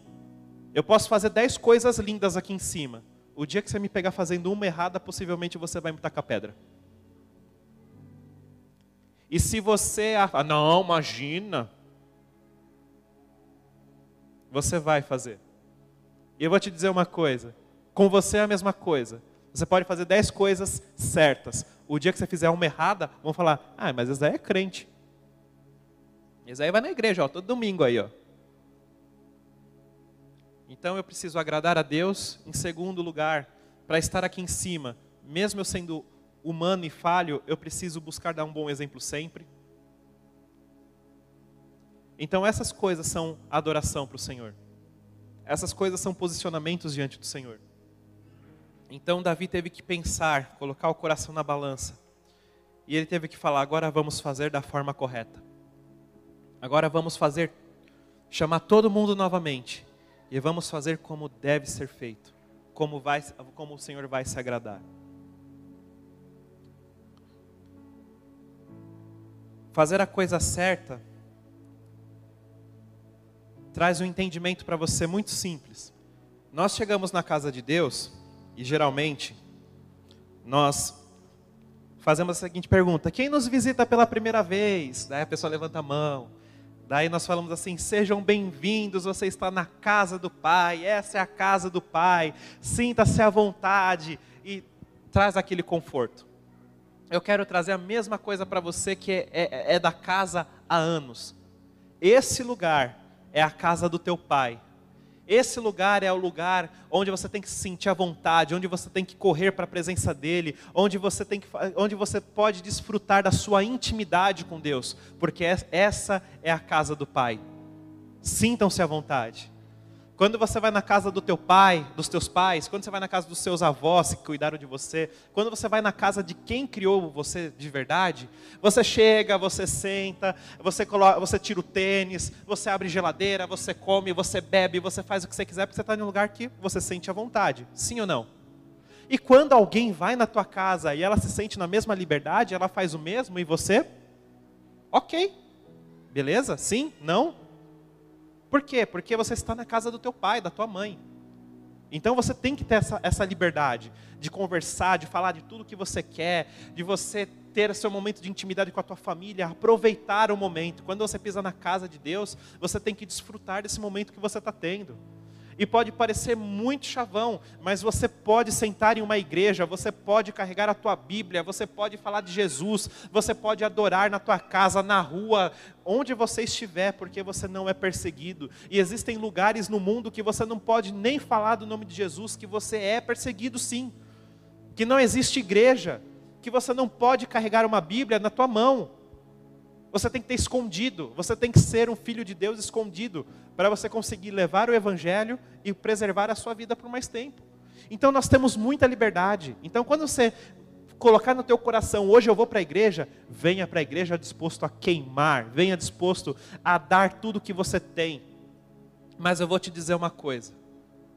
eu posso fazer dez coisas lindas aqui em cima. O dia que você me pegar fazendo uma errada, possivelmente você vai me tacar pedra. E se você. Ah, não, imagina. Você vai fazer. E eu vou te dizer uma coisa. Com você é a mesma coisa. Você pode fazer dez coisas certas. O dia que você fizer uma errada, vão falar: ah, mas aí é crente. Aí vai na igreja, ó, todo domingo aí, ó. Então eu preciso agradar a Deus. Em segundo lugar, para estar aqui em cima, mesmo eu sendo humano e falho, eu preciso buscar dar um bom exemplo sempre. Então essas coisas são adoração para o Senhor. Essas coisas são posicionamentos diante do Senhor. Então Davi teve que pensar, colocar o coração na balança. E ele teve que falar: agora vamos fazer da forma correta. Agora vamos fazer, chamar todo mundo novamente. E vamos fazer como deve ser feito. Como, vai, como o Senhor vai se agradar. Fazer a coisa certa traz um entendimento para você muito simples. Nós chegamos na casa de Deus e geralmente nós fazemos a seguinte pergunta: Quem nos visita pela primeira vez? Daí a pessoa levanta a mão. Daí nós falamos assim: Sejam bem-vindos, você está na casa do Pai, essa é a casa do Pai, sinta-se à vontade e traz aquele conforto. Eu quero trazer a mesma coisa para você que é, é, é da casa há anos. Esse lugar é a casa do teu Pai esse lugar é o lugar onde você tem que se sentir à vontade, onde você tem que correr para a presença dele, onde você, tem que, onde você pode desfrutar da sua intimidade com Deus, porque essa é a casa do Pai. Sintam-se à vontade. Quando você vai na casa do teu pai, dos teus pais, quando você vai na casa dos seus avós que cuidaram de você, quando você vai na casa de quem criou você de verdade, você chega, você senta, você coloca, você tira o tênis, você abre geladeira, você come, você bebe, você faz o que você quiser, porque você está em um lugar que você sente à vontade. Sim ou não? E quando alguém vai na tua casa e ela se sente na mesma liberdade, ela faz o mesmo e você? Ok. Beleza? Sim? Não? Por quê? Porque você está na casa do teu pai, da tua mãe. Então você tem que ter essa, essa liberdade de conversar, de falar de tudo que você quer, de você ter seu momento de intimidade com a tua família, aproveitar o momento. Quando você pisa na casa de Deus, você tem que desfrutar desse momento que você está tendo. E pode parecer muito chavão, mas você pode sentar em uma igreja, você pode carregar a tua Bíblia, você pode falar de Jesus, você pode adorar na tua casa, na rua, onde você estiver, porque você não é perseguido. E existem lugares no mundo que você não pode nem falar do nome de Jesus, que você é perseguido sim. Que não existe igreja, que você não pode carregar uma Bíblia na tua mão. Você tem que ter escondido, você tem que ser um filho de Deus escondido, para você conseguir levar o Evangelho e preservar a sua vida por mais tempo. Então nós temos muita liberdade. Então quando você colocar no teu coração, hoje eu vou para a igreja, venha para a igreja disposto a queimar, venha disposto a dar tudo que você tem. Mas eu vou te dizer uma coisa: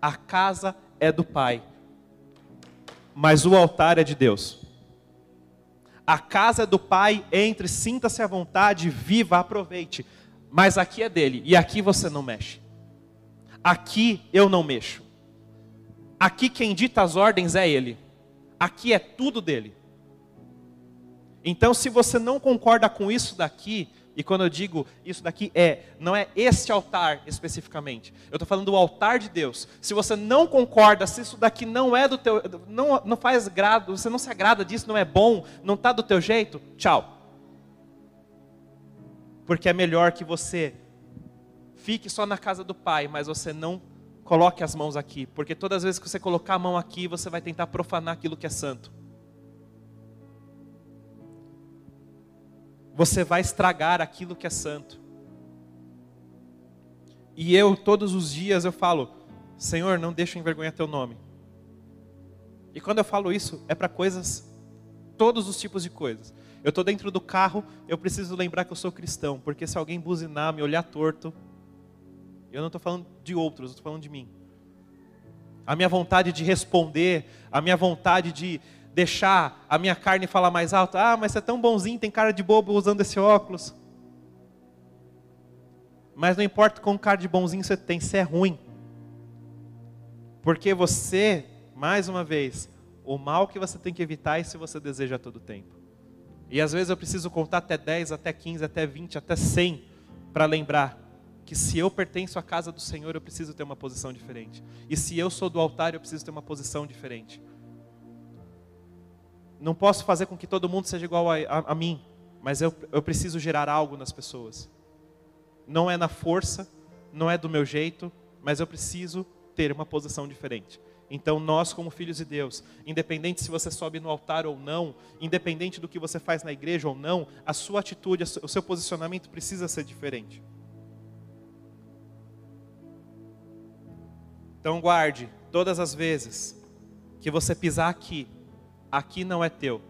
a casa é do Pai, mas o altar é de Deus. A casa do Pai, entre, sinta-se à vontade, viva, aproveite. Mas aqui é dele, e aqui você não mexe. Aqui eu não mexo. Aqui quem dita as ordens é ele. Aqui é tudo dele. Então, se você não concorda com isso daqui, e quando eu digo isso daqui é, não é este altar especificamente. Eu estou falando do altar de Deus. Se você não concorda, se isso daqui não é do teu, não, não faz grado, você não se agrada disso, não é bom, não está do teu jeito, tchau. Porque é melhor que você fique só na casa do Pai, mas você não coloque as mãos aqui, porque todas as vezes que você colocar a mão aqui, você vai tentar profanar aquilo que é santo. Você vai estragar aquilo que é santo. E eu, todos os dias, eu falo, Senhor, não deixa envergonhar teu nome. E quando eu falo isso, é para coisas, todos os tipos de coisas. Eu estou dentro do carro, eu preciso lembrar que eu sou cristão, porque se alguém buzinar, me olhar torto, eu não estou falando de outros, estou falando de mim. A minha vontade de responder, a minha vontade de, deixar a minha carne falar mais alto. Ah, mas você é tão bonzinho, tem cara de bobo usando esse óculos. Mas não importa quão cara de bonzinho você tem, se é ruim. Porque você, mais uma vez, o mal que você tem que evitar é se você deseja todo o tempo. E às vezes eu preciso contar até 10, até 15, até 20, até 100 para lembrar que se eu pertenço à casa do Senhor, eu preciso ter uma posição diferente. E se eu sou do altar, eu preciso ter uma posição diferente. Não posso fazer com que todo mundo seja igual a, a, a mim, mas eu, eu preciso gerar algo nas pessoas. Não é na força, não é do meu jeito, mas eu preciso ter uma posição diferente. Então, nós, como filhos de Deus, independente se você sobe no altar ou não, independente do que você faz na igreja ou não, a sua atitude, o seu posicionamento precisa ser diferente. Então, guarde todas as vezes que você pisar aqui, aqui não é teu.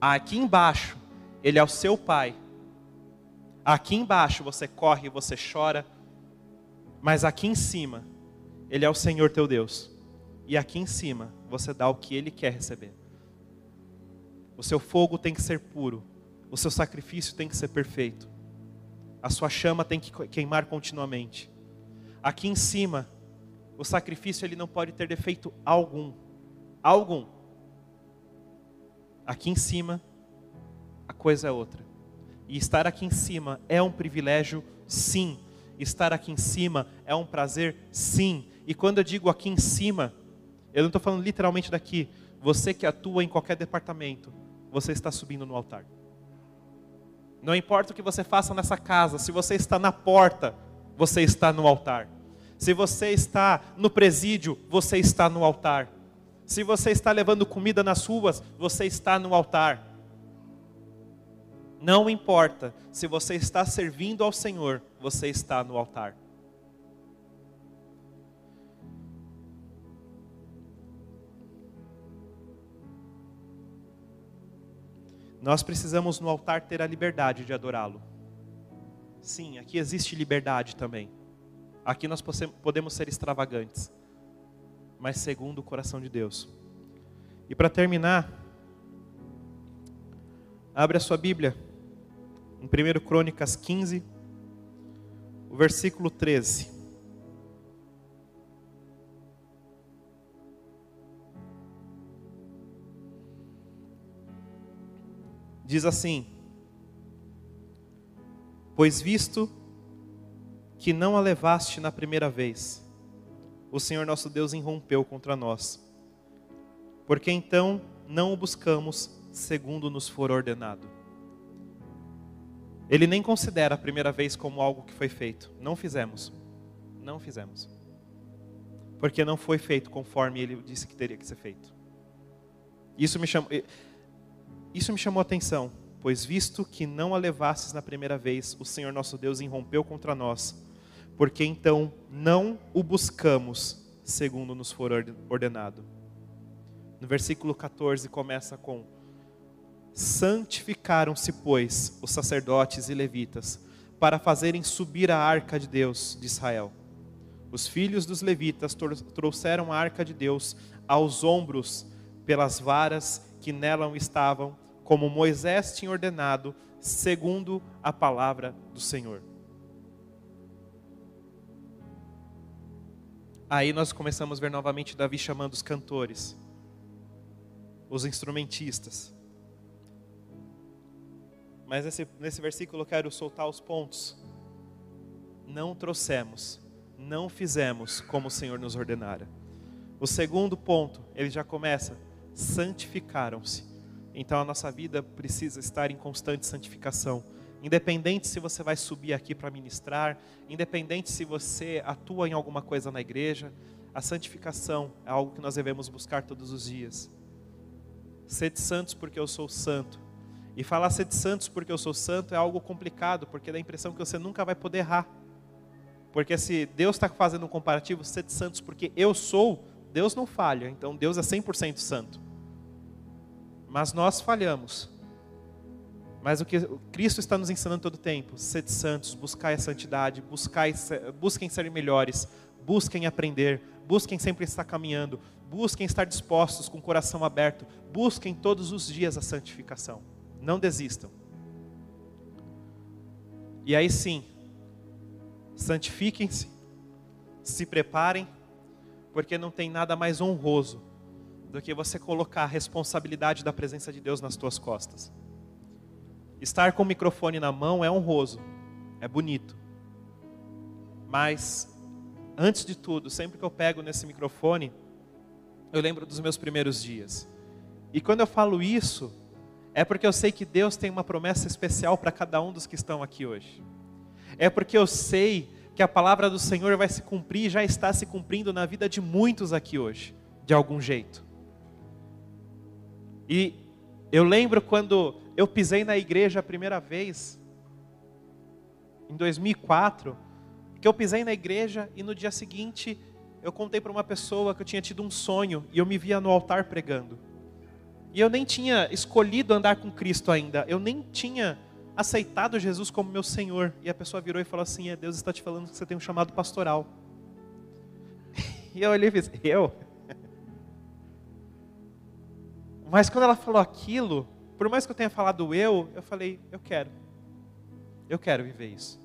Aqui embaixo, ele é o seu pai. Aqui embaixo você corre, você chora, mas aqui em cima, ele é o Senhor teu Deus. E aqui em cima, você dá o que ele quer receber. O seu fogo tem que ser puro, o seu sacrifício tem que ser perfeito. A sua chama tem que queimar continuamente. Aqui em cima, o sacrifício ele não pode ter defeito algum. Algum. Aqui em cima, a coisa é outra. E estar aqui em cima é um privilégio, sim. Estar aqui em cima é um prazer, sim. E quando eu digo aqui em cima, eu não estou falando literalmente daqui. Você que atua em qualquer departamento, você está subindo no altar. Não importa o que você faça nessa casa, se você está na porta, você está no altar. Se você está no presídio, você está no altar. Se você está levando comida nas ruas, você está no altar. Não importa se você está servindo ao Senhor, você está no altar. Nós precisamos no altar ter a liberdade de adorá-lo. Sim, aqui existe liberdade também. Aqui nós podemos ser extravagantes, mas segundo o coração de Deus. E para terminar, abre a sua Bíblia em 1 Crônicas 15, o versículo 13. Diz assim: Pois visto que não a levaste na primeira vez, o Senhor nosso Deus irrompeu contra nós. Porque então não o buscamos segundo nos for ordenado. Ele nem considera a primeira vez como algo que foi feito. Não fizemos. Não fizemos. Porque não foi feito conforme ele disse que teria que ser feito. Isso me chamou, isso me chamou a atenção, pois visto que não a levasses na primeira vez, o Senhor nosso Deus irrompeu contra nós porque então não o buscamos segundo nos for ordenado. No versículo 14 começa com: Santificaram-se, pois, os sacerdotes e levitas, para fazerem subir a arca de Deus de Israel. Os filhos dos levitas trouxeram a arca de Deus aos ombros pelas varas que nela estavam, como Moisés tinha ordenado, segundo a palavra do Senhor. Aí nós começamos a ver novamente Davi chamando os cantores, os instrumentistas. Mas nesse, nesse versículo eu quero soltar os pontos. Não trouxemos, não fizemos como o Senhor nos ordenara. O segundo ponto, ele já começa: santificaram-se. Então a nossa vida precisa estar em constante santificação. Independente se você vai subir aqui para ministrar, independente se você atua em alguma coisa na igreja, a santificação é algo que nós devemos buscar todos os dias. Sede santos porque eu sou santo. E falar sede santos porque eu sou santo é algo complicado, porque dá a impressão que você nunca vai poder errar. Porque se Deus está fazendo um comparativo, sede santos porque eu sou, Deus não falha. Então Deus é 100% santo. Mas nós falhamos. Mas o que Cristo está nos ensinando todo o tempo, sede santos, buscai a santidade, buscai, busquem ser melhores, busquem aprender, busquem sempre estar caminhando, busquem estar dispostos com o coração aberto, busquem todos os dias a santificação. Não desistam. E aí sim, santifiquem-se, se preparem, porque não tem nada mais honroso do que você colocar a responsabilidade da presença de Deus nas tuas costas. Estar com o microfone na mão é honroso, é bonito. Mas, antes de tudo, sempre que eu pego nesse microfone, eu lembro dos meus primeiros dias. E quando eu falo isso, é porque eu sei que Deus tem uma promessa especial para cada um dos que estão aqui hoje. É porque eu sei que a palavra do Senhor vai se cumprir, já está se cumprindo na vida de muitos aqui hoje, de algum jeito. E eu lembro quando eu pisei na igreja a primeira vez, em 2004, que eu pisei na igreja e no dia seguinte eu contei para uma pessoa que eu tinha tido um sonho e eu me via no altar pregando. E eu nem tinha escolhido andar com Cristo ainda, eu nem tinha aceitado Jesus como meu Senhor. E a pessoa virou e falou assim: é, Deus está te falando que você tem um chamado pastoral. E eu olhei e fiz: Eu? Mas quando ela falou aquilo, por mais que eu tenha falado eu, eu falei, eu quero. Eu quero viver isso.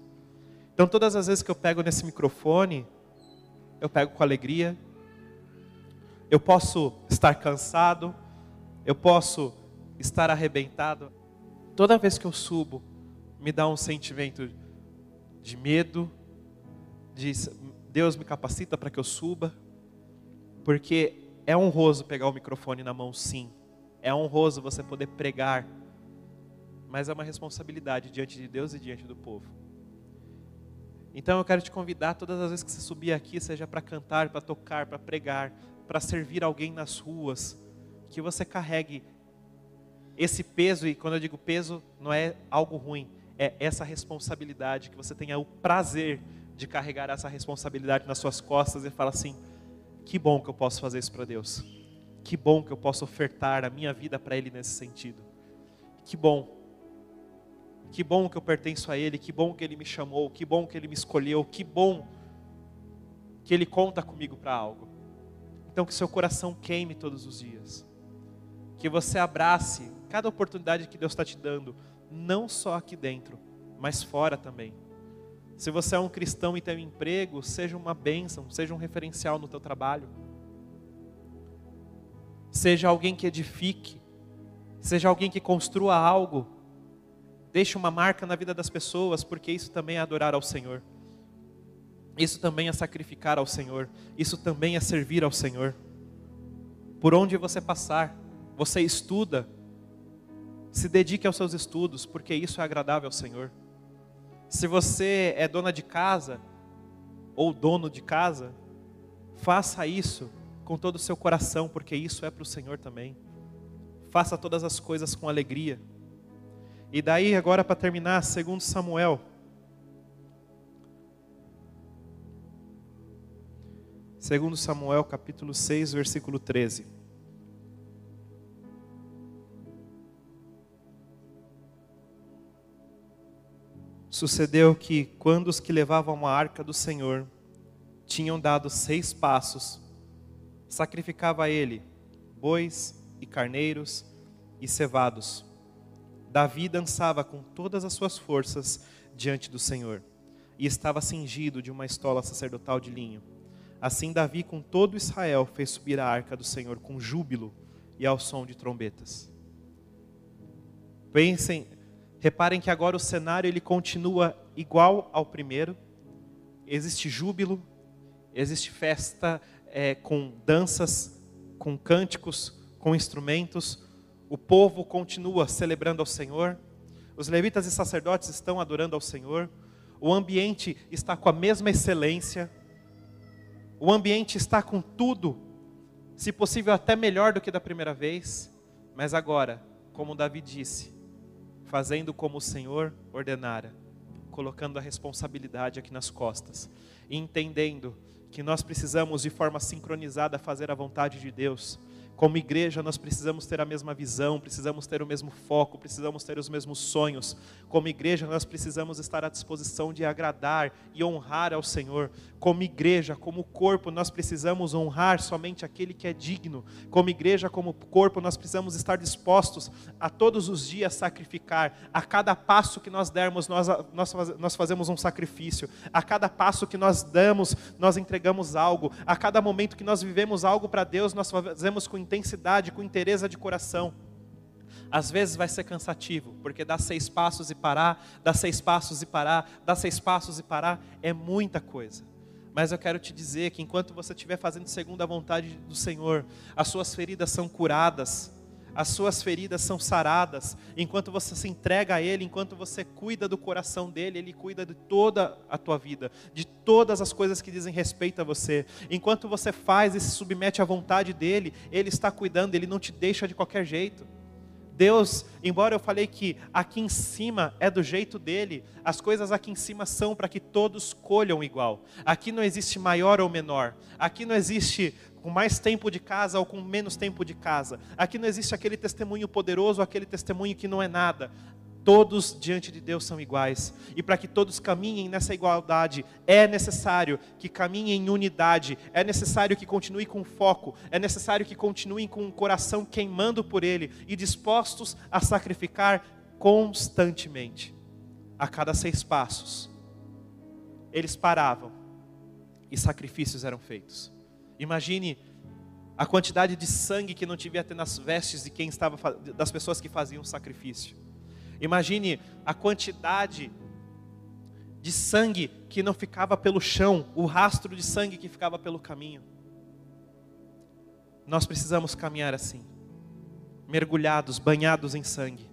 Então todas as vezes que eu pego nesse microfone, eu pego com alegria. Eu posso estar cansado, eu posso estar arrebentado. toda vez que eu subo, me dá um sentimento de medo, de Deus me capacita para que eu suba, porque é honroso pegar o microfone na mão, sim. É honroso você poder pregar, mas é uma responsabilidade diante de Deus e diante do povo. Então eu quero te convidar todas as vezes que você subir aqui, seja para cantar, para tocar, para pregar, para servir alguém nas ruas, que você carregue esse peso, e quando eu digo peso, não é algo ruim, é essa responsabilidade, que você tenha o prazer de carregar essa responsabilidade nas suas costas e falar assim: que bom que eu posso fazer isso para Deus, que bom que eu posso ofertar a minha vida para Ele nesse sentido, que bom, que bom que eu pertenço a Ele, que bom que Ele me chamou, que bom que Ele me escolheu, que bom que Ele conta comigo para algo. Então que seu coração queime todos os dias, que você abrace cada oportunidade que Deus está te dando não só aqui dentro, mas fora também. Se você é um cristão e tem um emprego, seja uma bênção, seja um referencial no teu trabalho. Seja alguém que edifique, seja alguém que construa algo. Deixe uma marca na vida das pessoas, porque isso também é adorar ao Senhor. Isso também é sacrificar ao Senhor. Isso também é servir ao Senhor. Por onde você passar, você estuda, se dedique aos seus estudos, porque isso é agradável ao Senhor. Se você é dona de casa, ou dono de casa, faça isso com todo o seu coração, porque isso é para o Senhor também. Faça todas as coisas com alegria. E daí, agora para terminar, segundo Samuel. Segundo Samuel, capítulo 6, versículo 13. Sucedeu que, quando os que levavam a arca do Senhor tinham dado seis passos, sacrificava a ele bois e carneiros e cevados. Davi dançava com todas as suas forças diante do Senhor e estava cingido de uma estola sacerdotal de linho. Assim, Davi, com todo Israel, fez subir a arca do Senhor com júbilo e ao som de trombetas. Pensem, Reparem que agora o cenário ele continua igual ao primeiro. Existe júbilo, existe festa é, com danças, com cânticos, com instrumentos. O povo continua celebrando ao Senhor. Os levitas e sacerdotes estão adorando ao Senhor. O ambiente está com a mesma excelência. O ambiente está com tudo, se possível até melhor do que da primeira vez. Mas agora, como Davi disse, fazendo como o Senhor ordenara, colocando a responsabilidade aqui nas costas, entendendo que nós precisamos de forma sincronizada fazer a vontade de Deus como igreja, nós precisamos ter a mesma visão, precisamos ter o mesmo foco, precisamos ter os mesmos sonhos. Como igreja, nós precisamos estar à disposição de agradar e honrar ao Senhor. Como igreja, como corpo, nós precisamos honrar somente aquele que é digno. Como igreja, como corpo, nós precisamos estar dispostos a todos os dias sacrificar. A cada passo que nós dermos, nós, nós, nós fazemos um sacrifício. A cada passo que nós damos, nós entregamos algo. A cada momento que nós vivemos algo para Deus, nós fazemos com intensidade, com interesse de coração. Às vezes vai ser cansativo, porque dar seis passos e parar, dar seis passos e parar, dar seis passos e parar, é muita coisa. Mas eu quero te dizer que enquanto você estiver fazendo segundo a vontade do Senhor, as suas feridas são curadas, as suas feridas são saradas, enquanto você se entrega a Ele, enquanto você cuida do coração dele, Ele cuida de toda a tua vida, de todas as coisas que dizem respeito a você. Enquanto você faz e se submete à vontade dele, Ele está cuidando, Ele não te deixa de qualquer jeito. Deus, embora eu falei que aqui em cima é do jeito dele, as coisas aqui em cima são para que todos colham igual. Aqui não existe maior ou menor. Aqui não existe com mais tempo de casa ou com menos tempo de casa. Aqui não existe aquele testemunho poderoso, aquele testemunho que não é nada. Todos diante de Deus são iguais. E para que todos caminhem nessa igualdade, é necessário que caminhem em unidade, é necessário que continuem com foco, é necessário que continuem com o coração queimando por Ele e dispostos a sacrificar constantemente. A cada seis passos, eles paravam e sacrifícios eram feitos. Imagine a quantidade de sangue que não devia ter nas vestes de quem estava das pessoas que faziam o sacrifício. Imagine a quantidade de sangue que não ficava pelo chão, o rastro de sangue que ficava pelo caminho. Nós precisamos caminhar assim, mergulhados, banhados em sangue,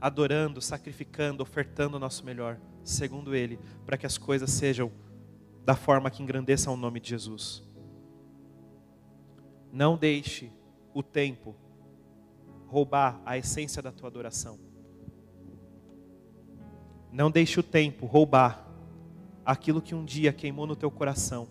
adorando, sacrificando, ofertando o nosso melhor, segundo Ele, para que as coisas sejam da forma que engrandeçam o nome de Jesus. Não deixe o tempo roubar a essência da tua adoração. Não deixe o tempo roubar aquilo que um dia queimou no teu coração